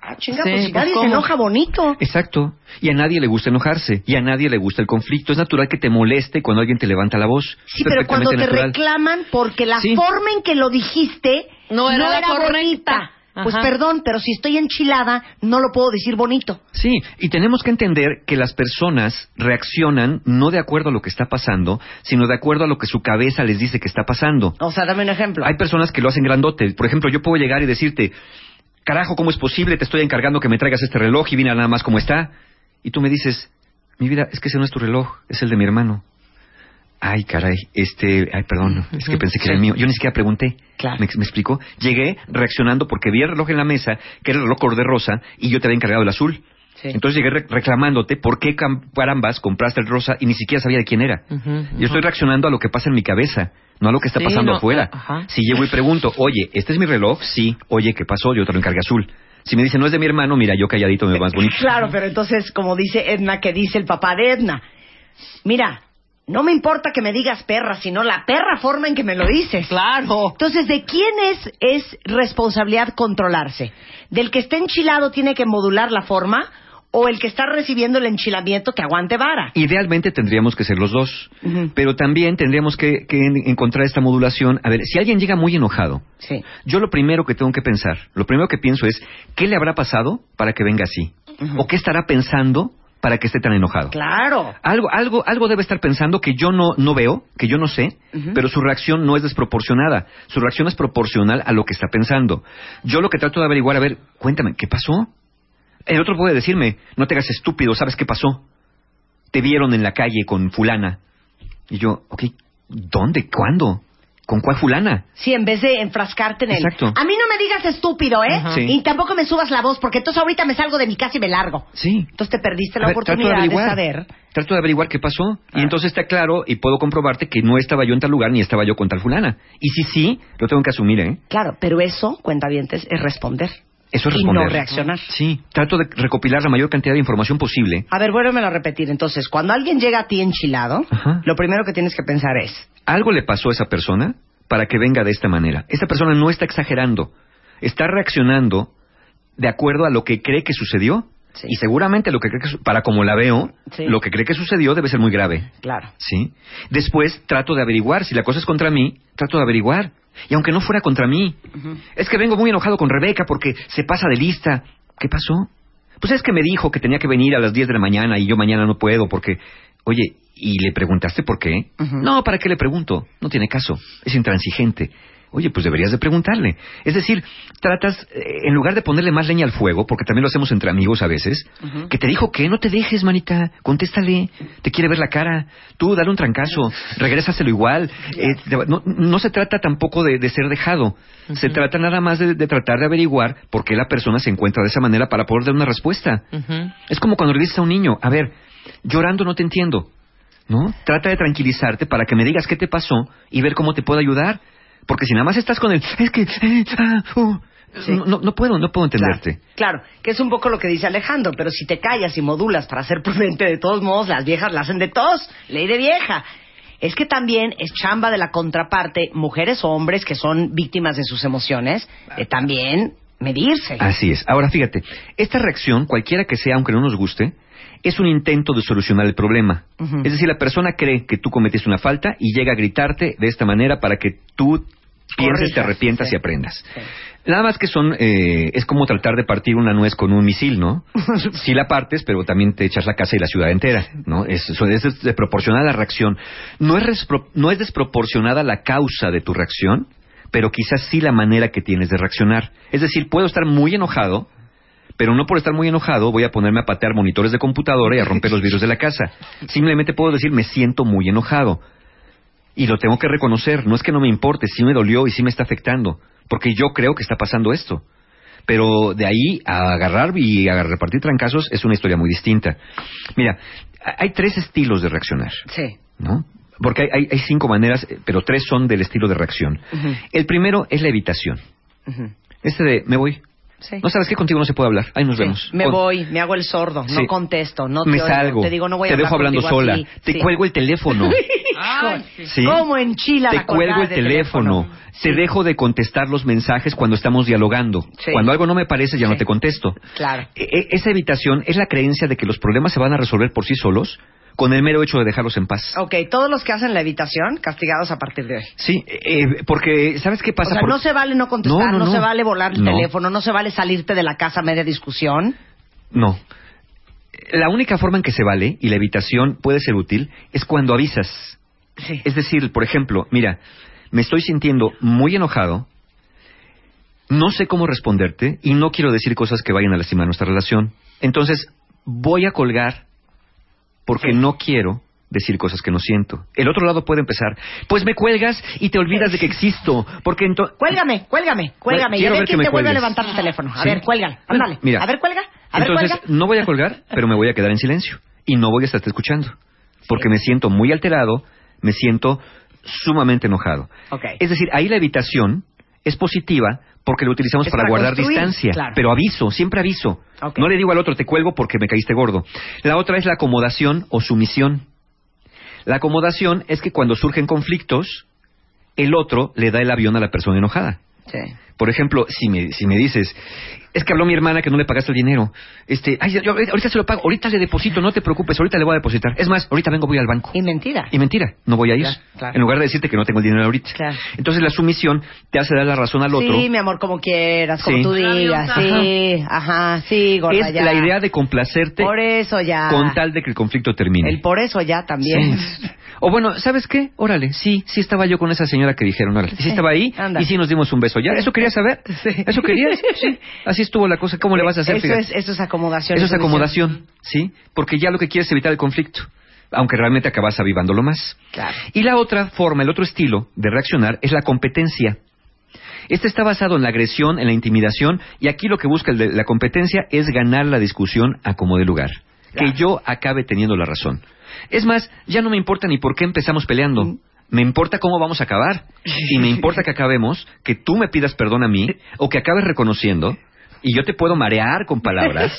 Speaker 1: Ah, chinga,
Speaker 3: Sí,
Speaker 1: pues si
Speaker 3: pues,
Speaker 1: nadie se enoja bonito.
Speaker 4: Exacto. Y a nadie le gusta enojarse. Y a nadie le gusta el conflicto. Es natural que te moleste cuando alguien te levanta la voz.
Speaker 1: Sí, pero cuando te
Speaker 4: natural.
Speaker 1: reclaman porque la
Speaker 4: Sí.
Speaker 1: forma en que lo dijiste
Speaker 3: No era la correcta.
Speaker 1: bonita. Pues
Speaker 3: Ajá.
Speaker 1: perdón, pero si estoy enchilada, no lo puedo decir bonito.
Speaker 4: Sí, y tenemos que entender que las personas reaccionan no de acuerdo a lo que está pasando, sino de acuerdo a lo que su cabeza les dice que está pasando.
Speaker 1: O sea, dame un ejemplo.
Speaker 4: Hay personas que lo hacen grandote. Por ejemplo, yo puedo llegar y decirte, carajo, ¿cómo es posible? Te estoy encargando que me traigas este reloj y mira nada más cómo está. Y tú me dices, mi vida, es que ese no es tu reloj, es el de mi hermano. Ay, caray, este, ay, perdón, es que pensé que era el mío. Yo ni siquiera pregunté.
Speaker 1: Claro.
Speaker 4: ¿Me, me explico? Llegué reaccionando porque vi el reloj en la mesa, que era el reloj color de rosa, y yo te había encargado el azul.
Speaker 1: Sí.
Speaker 4: Entonces llegué re- reclamándote por qué carambas compraste el rosa y ni siquiera sabía de quién era.
Speaker 3: Ujú,
Speaker 4: Yo estoy reaccionando a lo que pasa en mi cabeza, no a lo que está
Speaker 3: Sí,
Speaker 4: pasando
Speaker 3: no,
Speaker 4: afuera.
Speaker 3: eh, ajá.
Speaker 4: Si llego y pregunto, oye, ¿este es mi reloj? Sí. Oye, ¿qué pasó? Yo te lo encargué azul. Si me dice, no es de mi hermano, mira, yo calladito me veo más bonito.
Speaker 1: Claro, pero entonces, como dice Edna, que dice el papá de Edna, mira, no me importa que me digas perra, sino la perra forma en que me lo dices.
Speaker 3: Claro.
Speaker 1: Entonces, ¿de quién es, es responsabilidad controlarse? ¿Del que está enchilado tiene que modular la forma o el que está recibiendo el enchilamiento que aguante vara?
Speaker 4: Idealmente tendríamos que ser los dos, pero también tendríamos que, que en- encontrar esta modulación. A ver, si alguien llega muy enojado,
Speaker 1: Sí.
Speaker 4: yo lo primero que tengo que pensar, lo primero que pienso es, ¿qué le habrá pasado para que venga así? ¿O qué estará pensando para que esté tan enojado?
Speaker 1: Claro.
Speaker 4: Algo, algo, algo debe estar pensando que yo no, no veo, que yo no sé, pero su reacción no es desproporcionada. Su reacción es proporcional a lo que está pensando. Yo lo que trato de averiguar, a ver, cuéntame, ¿qué pasó? El otro puede decirme, no te hagas estúpido, ¿sabes qué pasó? Te vieron en la calle con fulana. Y yo, ok, ¿dónde? ¿Cuándo? ¿Con cuál fulana?
Speaker 1: Sí, en vez de enfrascarte en él.
Speaker 4: Exacto.
Speaker 1: A mí no me digas estúpido, ¿eh?
Speaker 4: Sí.
Speaker 1: Y tampoco me subas la voz, porque entonces ahorita me salgo de mi casa y me largo.
Speaker 4: Sí.
Speaker 1: Entonces te perdiste la
Speaker 4: ver,
Speaker 1: oportunidad de, saber.
Speaker 4: Trato de averiguar qué pasó.
Speaker 1: Ah.
Speaker 4: Y entonces está claro y puedo comprobarte que no estaba yo en tal lugar ni estaba yo con tal fulana. Y si sí, lo tengo que asumir, ¿eh?
Speaker 1: Claro, pero eso, cuentavientes, es responder.
Speaker 4: Eso es
Speaker 1: Y no reaccionar.
Speaker 4: Sí, trato de recopilar la mayor cantidad de información posible.
Speaker 1: A ver, vuélvemelo a repetir. Entonces, cuando alguien llega a ti enchilado,
Speaker 4: Ajá.
Speaker 1: lo primero que tienes que pensar es,
Speaker 4: Algo le pasó a esa persona para que venga de esta manera. Esta persona no está exagerando, está reaccionando de acuerdo a lo que cree que sucedió.
Speaker 1: Sí.
Speaker 4: Y seguramente lo que cree que para como la veo,
Speaker 1: Sí.
Speaker 4: lo que cree que sucedió debe ser muy grave.
Speaker 1: claro,
Speaker 4: ¿Sí? Después trato de averiguar. Si la cosa es contra mí, trato de averiguar. Y aunque no fuera contra mí, es que vengo muy enojado con Rebeca porque se pasa de lista. ¿Qué pasó? Pues es que me dijo que tenía que venir a las 10 de la mañana y yo mañana no puedo porque... Oye, ¿y le preguntaste por qué? No, ¿para qué le pregunto? No tiene caso. Es intransigente. Oye, pues deberías de preguntarle. Es decir, tratas, eh, en lugar de ponerle más leña al fuego, porque también lo hacemos entre amigos a veces, que te dijo que no te dejes, manita, contéstale, te quiere ver la cara, tú dale un trancazo, regrésaselo igual. Eh, no, no se trata tampoco de, de ser dejado, se trata nada más de, de tratar de averiguar por qué la persona se encuentra de esa manera para poder dar una respuesta.
Speaker 3: Ujú.
Speaker 4: Es como cuando le dices a un niño, a ver, llorando no te entiendo, ¿no? Trata de tranquilizarte para que me digas qué te pasó y ver cómo te puedo ayudar. Porque si nada más estás con el, es que, eh, ah, uh",
Speaker 1: Sí.
Speaker 4: no, no, puedo, no puedo entenderte.
Speaker 1: Claro, claro, que es un poco lo que dice Alejandro, pero si te callas y modulas para ser prudente, de todos modos, las viejas la hacen de todos, ley de vieja. Es que también es chamba de la contraparte, mujeres o hombres que son víctimas de sus emociones, de también medirse.
Speaker 4: Así es. Ahora fíjate, esta reacción, cualquiera que sea, aunque no nos guste, es un intento de solucionar el problema. Es decir, la persona cree que tú cometiste una falta y llega a gritarte de esta manera para que tú pienses, te arrepientas
Speaker 1: sí.
Speaker 4: y aprendas.
Speaker 1: Sí.
Speaker 4: Nada más que son, eh, es como tratar de partir una nuez con un misil, ¿no? Sí la partes, pero también te echas la casa y la ciudad entera, ¿no? Es, es desproporcionada la reacción. No es, no es desproporcionada la causa de tu reacción, pero quizás sí la manera que tienes de reaccionar. Es decir, puedo estar muy enojado, pero no por estar muy enojado voy a ponerme a patear monitores de computadora y a romper los vidrios de la casa. Simplemente puedo decir, me siento muy enojado. Y lo tengo que reconocer. No es que no me importe, sí me dolió y sí me está afectando. Porque yo creo que está pasando esto. Pero de ahí a agarrar y a repartir trancazos es una historia muy distinta. Mira, hay tres estilos de reaccionar,
Speaker 1: Sí.
Speaker 4: ¿no? Porque hay, hay- hay cinco maneras, eh, pero tres son del estilo de reacción. El primero es la evitación. Este de, me voy.
Speaker 1: Sí.
Speaker 4: No sabes qué, contigo no se puede hablar. Ahí nos
Speaker 1: Sí.
Speaker 4: vemos.
Speaker 1: Me voy, me hago el sordo, no contesto, no te
Speaker 4: me
Speaker 1: oigo,
Speaker 4: salgo.
Speaker 1: te digo no voy a
Speaker 4: te dejo hablando sola.
Speaker 1: así.
Speaker 4: Te
Speaker 1: Sí.
Speaker 4: cuelgo el teléfono.
Speaker 3: Ay.
Speaker 1: ¿Cómo enchila
Speaker 4: te
Speaker 1: la
Speaker 4: cuelgo el
Speaker 1: de
Speaker 4: teléfono, te dejo de contestar los mensajes cuando estamos dialogando.
Speaker 1: Sí.
Speaker 4: Cuando algo no me parece ya no te contesto.
Speaker 1: Claro.
Speaker 4: E- e- esa evitación es la creencia de que los problemas se van a resolver por sí solos con el mero hecho de dejarlos en paz.
Speaker 1: Ok, todos los que hacen la evitación, castigados a partir de hoy.
Speaker 4: Sí, eh, porque ¿sabes qué
Speaker 1: O
Speaker 4: pasa?
Speaker 1: sea,
Speaker 4: Por-
Speaker 1: no se vale no contestar,
Speaker 4: No,
Speaker 1: no,
Speaker 4: no,
Speaker 1: se vale volar el
Speaker 4: No.
Speaker 1: teléfono, no se vale salirte de la casa a media discusión.
Speaker 4: No. La única forma en que se vale, y la evitación puede ser útil, es cuando avisas.
Speaker 1: Sí.
Speaker 4: Es decir, por ejemplo, mira, me estoy sintiendo muy enojado, no sé cómo responderte y no quiero decir cosas que vayan a lastimar nuestra relación. Entonces, voy a colgar porque
Speaker 1: Sí.
Speaker 4: no quiero decir cosas que no siento. El otro lado puede empezar, pues me cuelgas y te olvidas de que existo, porque entonces...
Speaker 1: Cuélgame, cuélgame, cuélgame. Y a
Speaker 4: Quiero
Speaker 1: ver
Speaker 4: ver
Speaker 1: quién te vuelve a levantar tu teléfono. A
Speaker 4: Sí.
Speaker 1: ver, cuélgale, ándale.
Speaker 4: Mira.
Speaker 1: A ver, cuelga. A ver,
Speaker 4: Entonces,
Speaker 1: cuelga.
Speaker 4: no voy a colgar, pero me voy a quedar en silencio. Y no voy a estarte escuchando. Porque me siento muy alterado, me siento sumamente enojado.
Speaker 1: Ok.
Speaker 4: Es decir, ahí la evitación es positiva porque lo utilizamos para,
Speaker 1: para
Speaker 4: guardar distancia.
Speaker 1: claro.
Speaker 4: Pero aviso, siempre aviso. No le digo al otro, te cuelgo porque me caíste gordo. La otra es la acomodación o sumisión. La acomodación es que cuando surgen conflictos, el otro le da el avión a la persona enojada.
Speaker 1: Sí.
Speaker 4: Por ejemplo, si me, si me dices, es que habló mi hermana que no le pagaste el dinero. Este, ay, yo ahorita se lo pago, ahorita le deposito, no te preocupes, ahorita le voy a depositar. Es más, ahorita vengo, voy al banco.
Speaker 1: Y mentira.
Speaker 4: Y mentira, no voy a ir.
Speaker 1: Claro, claro.
Speaker 4: En lugar de decirte que no tengo el dinero ahorita.
Speaker 1: Claro.
Speaker 4: Entonces la sumisión te hace dar la razón al otro.
Speaker 1: Sí, mi amor, como quieras, como
Speaker 4: Sí.
Speaker 1: tú digas.
Speaker 3: Ajá.
Speaker 1: Sí, ajá, sí, gorda,
Speaker 4: es
Speaker 1: ya.
Speaker 4: la idea de complacerte
Speaker 1: Por eso ya.
Speaker 4: con tal de que el conflicto termine.
Speaker 1: El por eso ya también.
Speaker 4: Sí. O bueno, ¿sabes qué? Órale, sí, sí estaba yo con esa señora que dijeron, órale. Sí,
Speaker 1: Sí,
Speaker 4: estaba ahí
Speaker 1: anda.
Speaker 4: y sí nos dimos un beso. ¿Ya? ¿Eso querías saber?
Speaker 1: Sí.
Speaker 4: ¿Eso querías? Sí. Así estuvo la cosa. ¿Cómo le vas a hacer?
Speaker 1: Eso
Speaker 4: Fíjate.
Speaker 1: es, eso es acomodación.
Speaker 4: Eso es acomodación, ¿sí? Porque ya lo que quieres es evitar el conflicto, aunque realmente acabas avivándolo más.
Speaker 1: Claro.
Speaker 4: Y la otra forma, el otro estilo de reaccionar es la competencia. Este está basado en la agresión, en la intimidación, y aquí lo que busca el de la competencia es ganar la discusión a como de lugar.
Speaker 1: Claro.
Speaker 4: Que yo acabe teniendo la razón. Es más, ya no me importa ni por qué empezamos peleando.
Speaker 1: Mm.
Speaker 4: Me importa cómo vamos a acabar. Y me importa que acabemos, que tú me pidas perdón a mí, o que acabes reconociendo, y yo te puedo marear con palabras,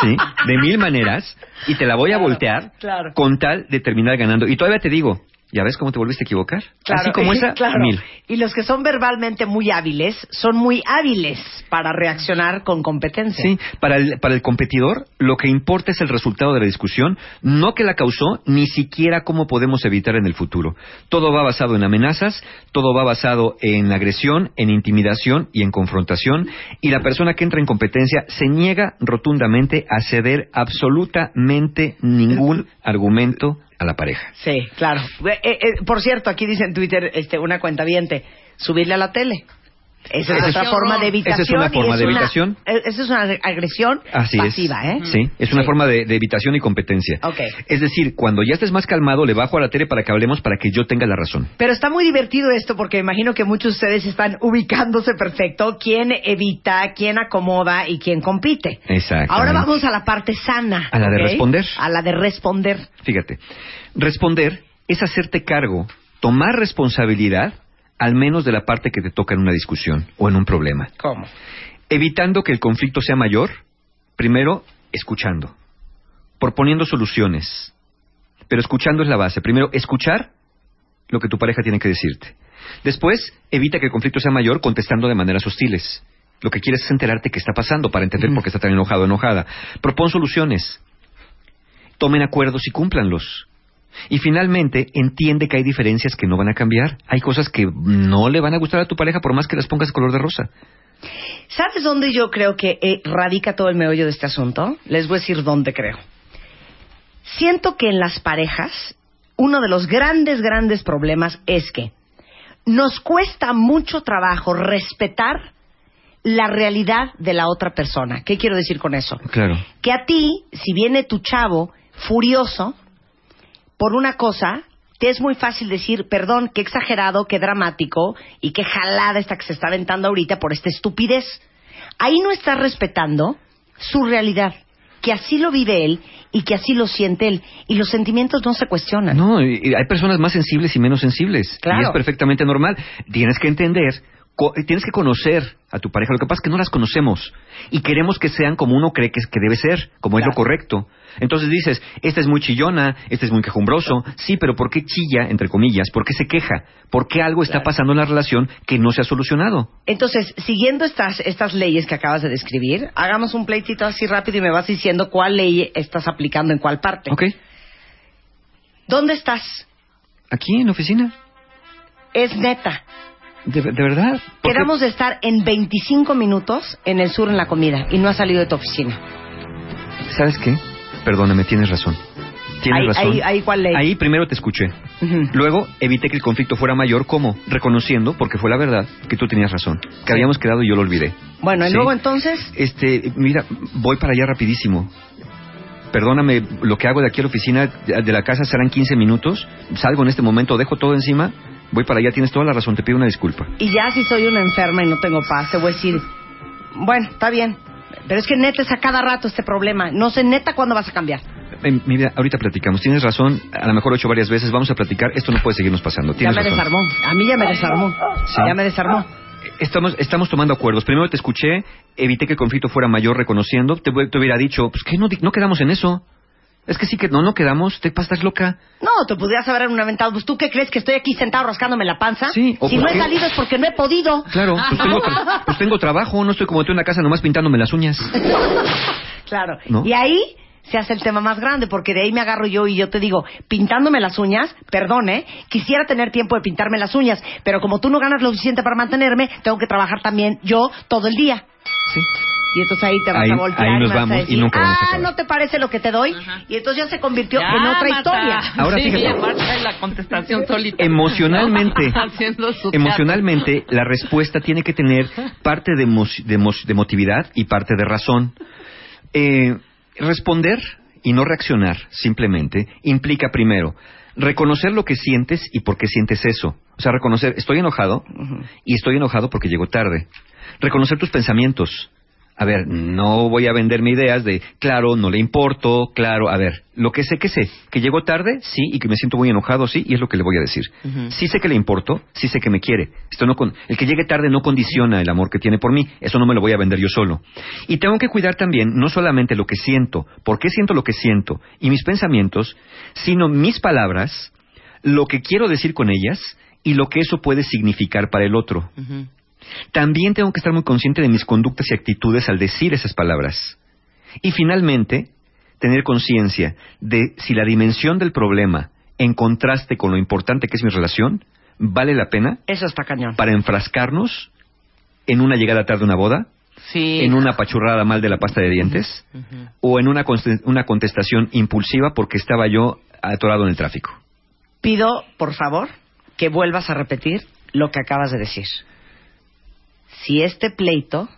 Speaker 4: ¿sí? De mil maneras, y te la voy a
Speaker 1: Claro,
Speaker 4: voltear
Speaker 1: claro.
Speaker 4: con tal de terminar ganando. Y todavía te digo, ¿ya ves cómo te volviste a equivocar?
Speaker 1: Claro,
Speaker 4: Así como esa,
Speaker 1: claro.
Speaker 4: mil.
Speaker 1: Y los que son verbalmente muy hábiles son muy hábiles para reaccionar con competencia.
Speaker 4: Sí, para el, para el competidor lo que importa es el resultado de la discusión, no que la causó, ni siquiera cómo podemos evitar en el futuro. Todo va basado en amenazas, todo va basado en agresión, en intimidación y en confrontación, y la persona que entra en competencia se niega rotundamente a ceder absolutamente ningún argumento la pareja.
Speaker 1: Sí, claro. Eh, eh, eh, por cierto, aquí dice en Twitter este, una cuenta viente, subirle a la tele. Esa es otra forma de evitación.
Speaker 4: Esa es una forma de
Speaker 1: una-
Speaker 4: evitación.
Speaker 1: eh, Esa es una agresión
Speaker 4: Así
Speaker 1: pasiva,
Speaker 4: es.
Speaker 1: ¿eh?
Speaker 4: Sí, es una
Speaker 1: Sí.
Speaker 4: forma de, de evitación y competencia. Es decir, cuando ya estés más calmado, le bajo a la tele para que hablemos para que yo tenga la razón.
Speaker 1: Pero está muy divertido esto porque imagino que muchos de ustedes están ubicándose perfecto quién evita, quién acomoda y quién compite.
Speaker 4: Exactamente.
Speaker 1: Ahora vamos a la parte sana.
Speaker 4: A la de responder.
Speaker 1: A la de responder.
Speaker 4: Fíjate, responder es hacerte cargo, tomar responsabilidad, al menos de la parte que te toca en una discusión o en un problema.
Speaker 1: ¿Cómo?
Speaker 4: Evitando que el conflicto sea mayor, primero escuchando, proponiendo soluciones. Pero escuchando es la base. Primero, escuchar lo que tu pareja tiene que decirte. Después, evita que el conflicto sea mayor contestando de maneras hostiles. Lo que quieres es enterarte qué está pasando para entender por qué está tan enojado o enojada. Propon soluciones. Tomen acuerdos y cúmplanlos. Y finalmente, entiende que hay diferencias que no van a cambiar. Hay cosas que no le van a gustar a tu pareja por más que las pongas color de rosa.
Speaker 1: ¿Sabes dónde yo creo que eh, radica todo el meollo de este asunto? Les voy a decir dónde creo. Siento que en las parejas uno de los grandes, grandes problemas es que nos cuesta mucho trabajo respetar la realidad de la otra persona. ¿Qué quiero decir con eso?
Speaker 4: Claro.
Speaker 1: Que a ti, si viene tu chavo furioso por una cosa, te es muy fácil decir, perdón, qué exagerado, qué dramático y qué jalada esta que se está aventando ahorita por esta estupidez. Ahí no estás respetando su realidad, que así lo vive él y que así lo siente él. Y los sentimientos no se cuestionan.
Speaker 4: No, y- hay personas más sensibles y menos sensibles.
Speaker 1: Claro.
Speaker 4: Y es perfectamente normal. Tienes que entender, tienes que conocer a tu pareja. Lo que pasa es que no las conocemos. Y queremos que sean como uno cree que, que debe ser, como es lo correcto. Entonces dices, esta es muy chillona, este es muy quejumbroso. Sí, pero ¿por qué chilla, entre comillas? ¿Por qué se queja? ¿Por qué algo está
Speaker 1: Claro.
Speaker 4: pasando en la relación que no se ha solucionado?
Speaker 1: Entonces, siguiendo estas, estas leyes que acabas de describir, hagamos un pleitito así rápido y me vas diciendo cuál ley estás aplicando en cuál parte.
Speaker 4: ¿Ok?
Speaker 1: ¿Dónde estás?
Speaker 4: Aquí en la oficina.
Speaker 1: Es neta.
Speaker 4: De, de verdad. Porque-
Speaker 1: Quedamos de estar en 25 minutos en el sur en la comida y no has salido de tu oficina.
Speaker 4: ¿Sabes qué? Perdóname, tienes razón. Tienes
Speaker 1: Ahí-
Speaker 4: razón.
Speaker 1: ahí- ahí, ¿cuál ley?
Speaker 4: Ahí primero te escuché. Luego evité que el conflicto fuera mayor, ¿cómo? Reconociendo, porque fue la verdad, que tú tenías razón. Que habíamos quedado y yo lo olvidé.
Speaker 1: Bueno, y luego entonces,
Speaker 4: Este, mira, voy para allá rapidísimo. perdóname, lo que hago de aquí a la oficina de la casa serán 15 minutos, salgo en este momento, dejo todo encima, voy para allá, tienes toda la razón, te pido una disculpa.
Speaker 1: Y ya si soy una enferma y no tengo paz, te voy a decir, bueno, está bien, pero es que neta es a cada rato este problema. No sé neta cuándo vas a cambiar.
Speaker 4: Eh, mira, ahorita platicamos. Tienes razón, a lo mejor lo he hecho varias veces. Vamos a platicar. Esto no puede seguirnos pasando.
Speaker 1: Ya
Speaker 4: Tienes
Speaker 1: me
Speaker 4: razón.
Speaker 1: desarmó. A mí ya me desarmó. Ya me desarmó.
Speaker 4: Estamos, estamos tomando acuerdos. Primero te escuché, evité que el conflicto fuera mayor reconociendo. Te, te hubiera dicho, pues que no, no quedamos en eso. Es que sí que no, no quedamos. Te estás loca.
Speaker 1: No, te pudieras haber argumentado. Pues tú qué crees que estoy aquí sentado rascándome la panza.
Speaker 4: Sí, o
Speaker 1: si no he salido es porque no he podido.
Speaker 4: Claro, pues tengo, tra- pues tengo trabajo. No estoy como tú en la casa nomás pintándome las uñas.
Speaker 1: Claro.
Speaker 4: ¿No?
Speaker 1: Y ahí se hace el tema más grande, porque de ahí me agarro yo y yo te digo, pintándome las uñas, perdón, ¿eh? Quisiera tener tiempo de pintarme las uñas, pero como tú no ganas lo suficiente para mantenerme, tengo que trabajar también yo todo el día.
Speaker 4: Sí.
Speaker 1: Y entonces ahí te vas
Speaker 4: Ahí-
Speaker 1: a voltear
Speaker 4: ahí
Speaker 1: y a
Speaker 4: vamos y
Speaker 1: decir,
Speaker 4: nunca vamos a
Speaker 1: ah,
Speaker 4: acabar".
Speaker 1: ¿no te parece lo que te doy? Y entonces ya se convirtió
Speaker 3: Ya,
Speaker 1: en otra historia.
Speaker 4: Ahora,
Speaker 3: sí,
Speaker 4: fíjate.
Speaker 3: La contestación solita.
Speaker 4: Emocionalmente, emocionalmente, la respuesta tiene que tener parte de, emo- de emo- de emotividad y parte de razón. Eh, responder y no reaccionar simplemente implica primero reconocer lo que sientes y por qué sientes eso. O sea, reconocer, estoy enojado y estoy enojado porque llego tarde. Reconocer tus pensamientos. A ver, no voy a venderme ideas de, claro, no le importo, claro, a ver, lo que sé que sé, que llego tarde, sí, y que me siento muy enojado, sí, y es lo que le voy a decir. Sí sé que le importo, sí sé que me quiere. Esto no con- el que llegue tarde no condiciona el amor que tiene por mí, eso no me lo voy a vender yo solo. Y tengo que cuidar también no solamente lo que siento, por qué siento lo que siento, y mis pensamientos, sino mis palabras, lo que quiero decir con ellas, y lo que eso puede significar para el otro. También tengo que estar muy consciente de mis conductas y actitudes al decir esas palabras. Y finalmente, tener conciencia de si la dimensión del problema, en contraste con lo importante que es mi relación, vale la pena
Speaker 1: Eso está cañón.
Speaker 4: para enfrascarnos en una llegada tarde a una boda,
Speaker 3: Sí.
Speaker 4: en una apachurrada mal de la pasta de dientes, o en una, una contestación impulsiva porque estaba yo atorado en el tráfico.
Speaker 1: Pido, por favor, que vuelvas a repetir lo que acabas de decir. Si este pleito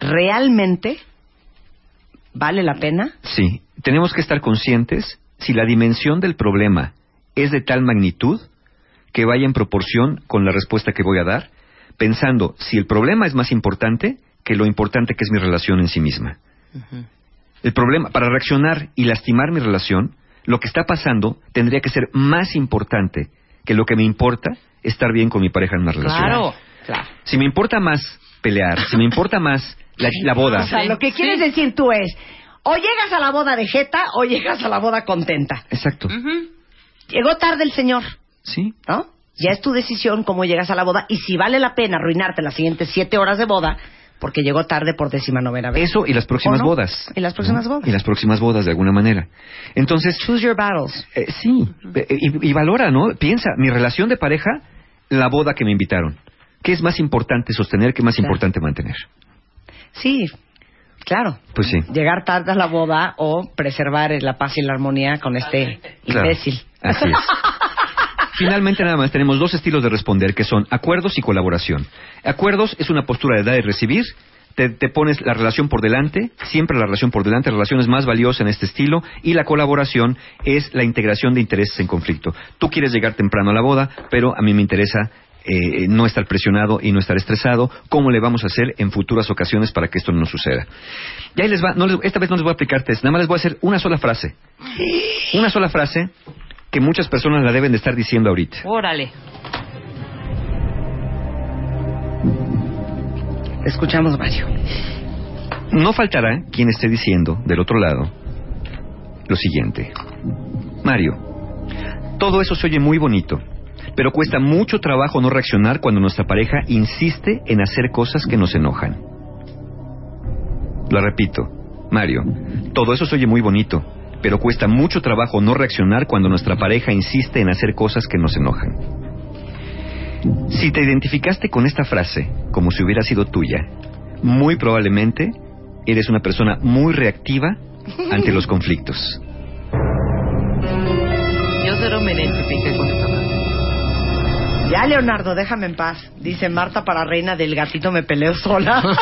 Speaker 1: realmente vale la pena,
Speaker 4: Sí, tenemos que estar conscientes si la dimensión del problema es de tal magnitud que vaya en proporción con la respuesta que voy a dar, pensando si el problema es más importante que lo importante que es mi relación en sí misma. El problema, para reaccionar y lastimar mi relación, lo que está pasando tendría que ser más importante que lo que me importa estar bien con mi pareja en una relación.
Speaker 3: Claro, claro.
Speaker 4: Si me importa más pelear, si me importa más la, la boda,
Speaker 1: o sea, lo que quieres
Speaker 3: sí.
Speaker 1: decir tú es, o llegas a la boda de jeta o llegas a la boda contenta.
Speaker 4: exacto.
Speaker 1: Llegó tarde el señor,
Speaker 4: sí,
Speaker 1: ¿no? Ya es tu decisión cómo llegas a la boda y si vale la pena arruinarte las siguientes siete horas de boda porque llegó tarde por décima novena vez.
Speaker 4: Eso y las próximas bodas.
Speaker 1: Y las próximas
Speaker 4: ¿no?
Speaker 1: bodas.
Speaker 4: Y las próximas bodas, de alguna manera. Entonces,
Speaker 1: Choose your battles.
Speaker 4: eh, sí, eh, y, y valora, ¿no? Piensa, mi relación de pareja, la boda que me invitaron. ¿Qué es más importante sostener, qué es más
Speaker 1: Claro.
Speaker 4: importante mantener?
Speaker 1: Sí, claro.
Speaker 4: Pues sí.
Speaker 1: Llegar tarde a la boda o preservar la paz y la armonía con este
Speaker 4: Claro,
Speaker 1: imbécil.
Speaker 4: Así es. Finalmente, nada más tenemos dos estilos de responder que son acuerdos y colaboración. Acuerdos es una postura de dar y recibir. Te, te pones la relación por delante, siempre la relación por delante, la relación es más valiosa en este estilo, y la colaboración es la integración de intereses en conflicto. Tú quieres llegar temprano a la boda, pero a mí me interesa eh, no estar presionado y no estar estresado. ¿Cómo le vamos a hacer en futuras ocasiones para que esto no suceda? Y ahí les va, no les- esta vez no les voy a aplicar test, nada más les voy a hacer una sola frase. Una sola frase que muchas personas la deben de estar diciendo ahorita.
Speaker 3: Órale.
Speaker 1: Escuchamos, Mario.
Speaker 4: No faltará quien esté diciendo del otro lado lo siguiente. Mario, todo eso se oye muy bonito, pero cuesta mucho trabajo no reaccionar cuando nuestra pareja insiste en hacer cosas que nos enojan. Lo repito, Mario, todo eso se oye muy bonito, pero cuesta mucho trabajo no reaccionar cuando nuestra pareja insiste en hacer cosas que nos enojan. Si te identificaste con esta frase como si hubiera sido tuya, muy probablemente eres una persona muy reactiva ante los conflictos.
Speaker 3: Yo cero me identifiqué con.
Speaker 1: Ya, Leonardo, déjame en paz. Dice Marta para reina del gatito me peleo sola.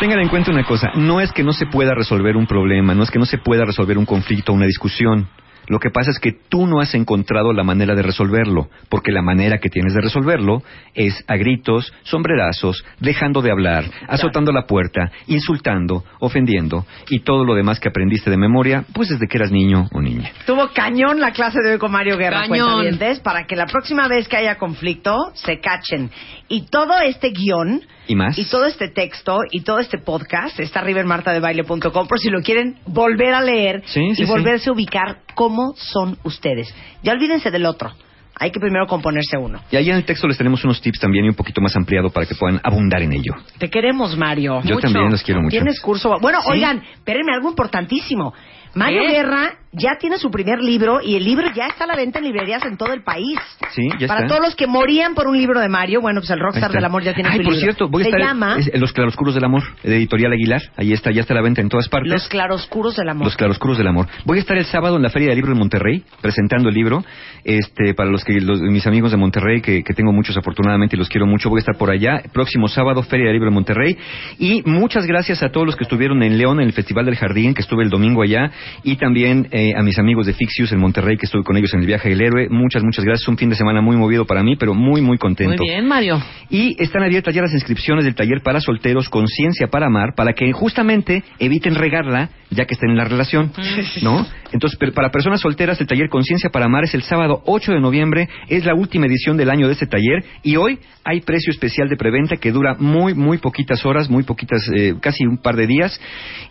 Speaker 4: Tengan en cuenta una cosa, no es que no se pueda resolver un problema, no es que no se pueda resolver un conflicto, una discusión. Lo que pasa es que tú no has encontrado la manera de resolverlo, porque la manera que tienes de resolverlo es a gritos, sombrerazos, dejando de hablar, azotando la puerta, insultando, ofendiendo y todo lo demás que aprendiste de memoria, pues desde que eras niño o niña.
Speaker 1: Tuvo cañón la clase de hoy con Mario Guerra,
Speaker 3: Cañón.
Speaker 1: cuentavientes, para que la próxima vez que haya conflicto se cachen. Y todo este guion
Speaker 4: ¿Y más?
Speaker 1: y todo este texto y todo este podcast está arriba en martadebaile.com por si lo quieren volver a leer
Speaker 4: Sí, sí,
Speaker 1: y
Speaker 4: sí.
Speaker 1: volverse a ubicar cómo son ustedes. Ya olvídense del otro. Hay que primero componerse uno.
Speaker 4: Y ahí en el texto les tenemos unos tips también y un poquito más ampliado para que puedan abundar en ello.
Speaker 1: Te queremos, Mario.
Speaker 4: Yo también los quiero mucho.
Speaker 1: Tienes curso. Bueno, oigan, espérenme, algo importantísimo. Mario. Guerra ya tiene su primer libro y el libro ya está a la venta en librerías en todo el país.
Speaker 4: Sí, ya
Speaker 1: Para
Speaker 4: está.
Speaker 1: todos los que morían por un libro de Mario, bueno, pues el Rockstar del Amor ya tiene
Speaker 4: Ay,
Speaker 1: su
Speaker 4: por
Speaker 1: libro.
Speaker 4: cierto, voy a
Speaker 1: Se
Speaker 4: estar
Speaker 1: llama
Speaker 4: es- Los Claroscuros del Amor, de Editorial Aguilar. Ahí está, ya está a la venta en todas partes.
Speaker 1: Los Claroscuros del Amor.
Speaker 4: Los Claroscuros del Amor. Voy a estar el sábado en la Feria del Libro de Monterrey, presentando el libro. Este, para los que los- mis amigos de Monterrey, que, que tengo muchos afortunadamente y los quiero mucho, voy a estar por allá. Próximo sábado, Feria del Libro de Monterrey. Y muchas gracias a todos los que estuvieron en León, en el Festival del Jardín, que estuve el domingo allá. Y también eh, a mis amigos de Fixius en Monterrey, que estuve con ellos en el viaje del héroe. Muchas, muchas gracias. Un fin de semana muy movido para mí, pero muy, muy contento.
Speaker 3: Muy bien, Mario.
Speaker 4: Y están abiertas ya las inscripciones del taller para solteros Conciencia para Amar para que justamente eviten regarla ya que estén en la relación, ¿no? Entonces, para personas solteras, el taller Conciencia para Amar es el sábado 8 de noviembre, es la última edición del año de este taller y hoy hay precio especial de preventa que dura muy, muy poquitas horas, muy poquitas, eh, casi un par de días.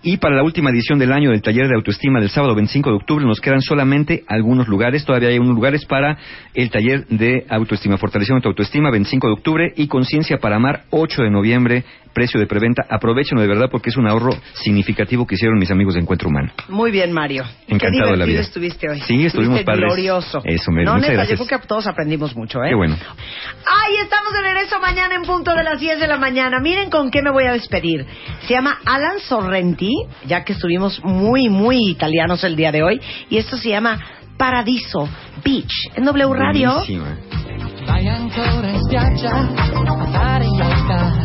Speaker 4: Y para la última edición del año del taller de autoestima del sábado 25 de octubre. Nos quedan solamente algunos lugares, todavía hay unos lugares para el taller de autoestima, fortalecimiento de autoestima 25 de octubre y conciencia para amar 8 de noviembre, precio de preventa. Aprovechenlo de verdad porque es un ahorro significativo que hicieron mis amigos de Encuentro Humano.
Speaker 1: Muy bien, Mario.
Speaker 4: Encantado
Speaker 1: Qué
Speaker 4: de la vida.
Speaker 1: estuviste hoy.
Speaker 4: Sí, estuvimos
Speaker 1: Estuviste
Speaker 4: padres.
Speaker 1: glorioso.
Speaker 4: Eso, Mary,
Speaker 1: No, neta,
Speaker 4: gracias.
Speaker 1: yo creo que todos aprendimos mucho, ¿eh?
Speaker 4: Qué bueno.
Speaker 1: Ay, estamos de regreso mañana en punto de las 10 de la mañana. Miren con qué me voy a despedir. Se llama Alan Sorrenti, ya que estuvimos muy, muy italianos el día de hoy. Y esto se llama Paradiso Beach en W Radio.
Speaker 4: Buenísima.
Speaker 5: Vai ancora in spiaggia a fare yoga,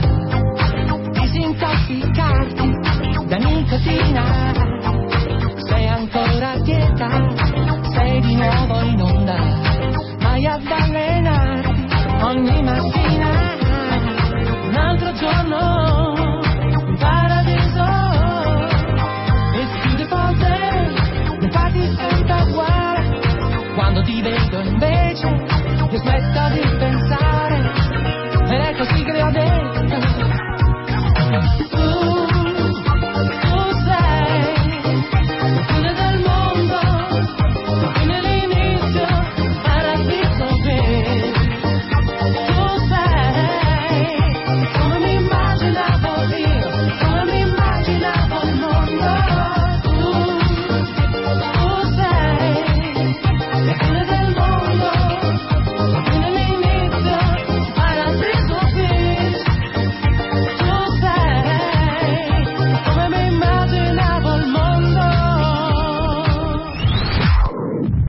Speaker 5: intossicarti da nicotina. Sei ancora a dieta, sei di nuovo in onda, vai a allenarti ogni mattina. Un altro giorno, un paradiso, vestite forte, ne fatti santa uguale. Quando ti vedo invece, ti smetto di pensare, ed è così che le ho detto.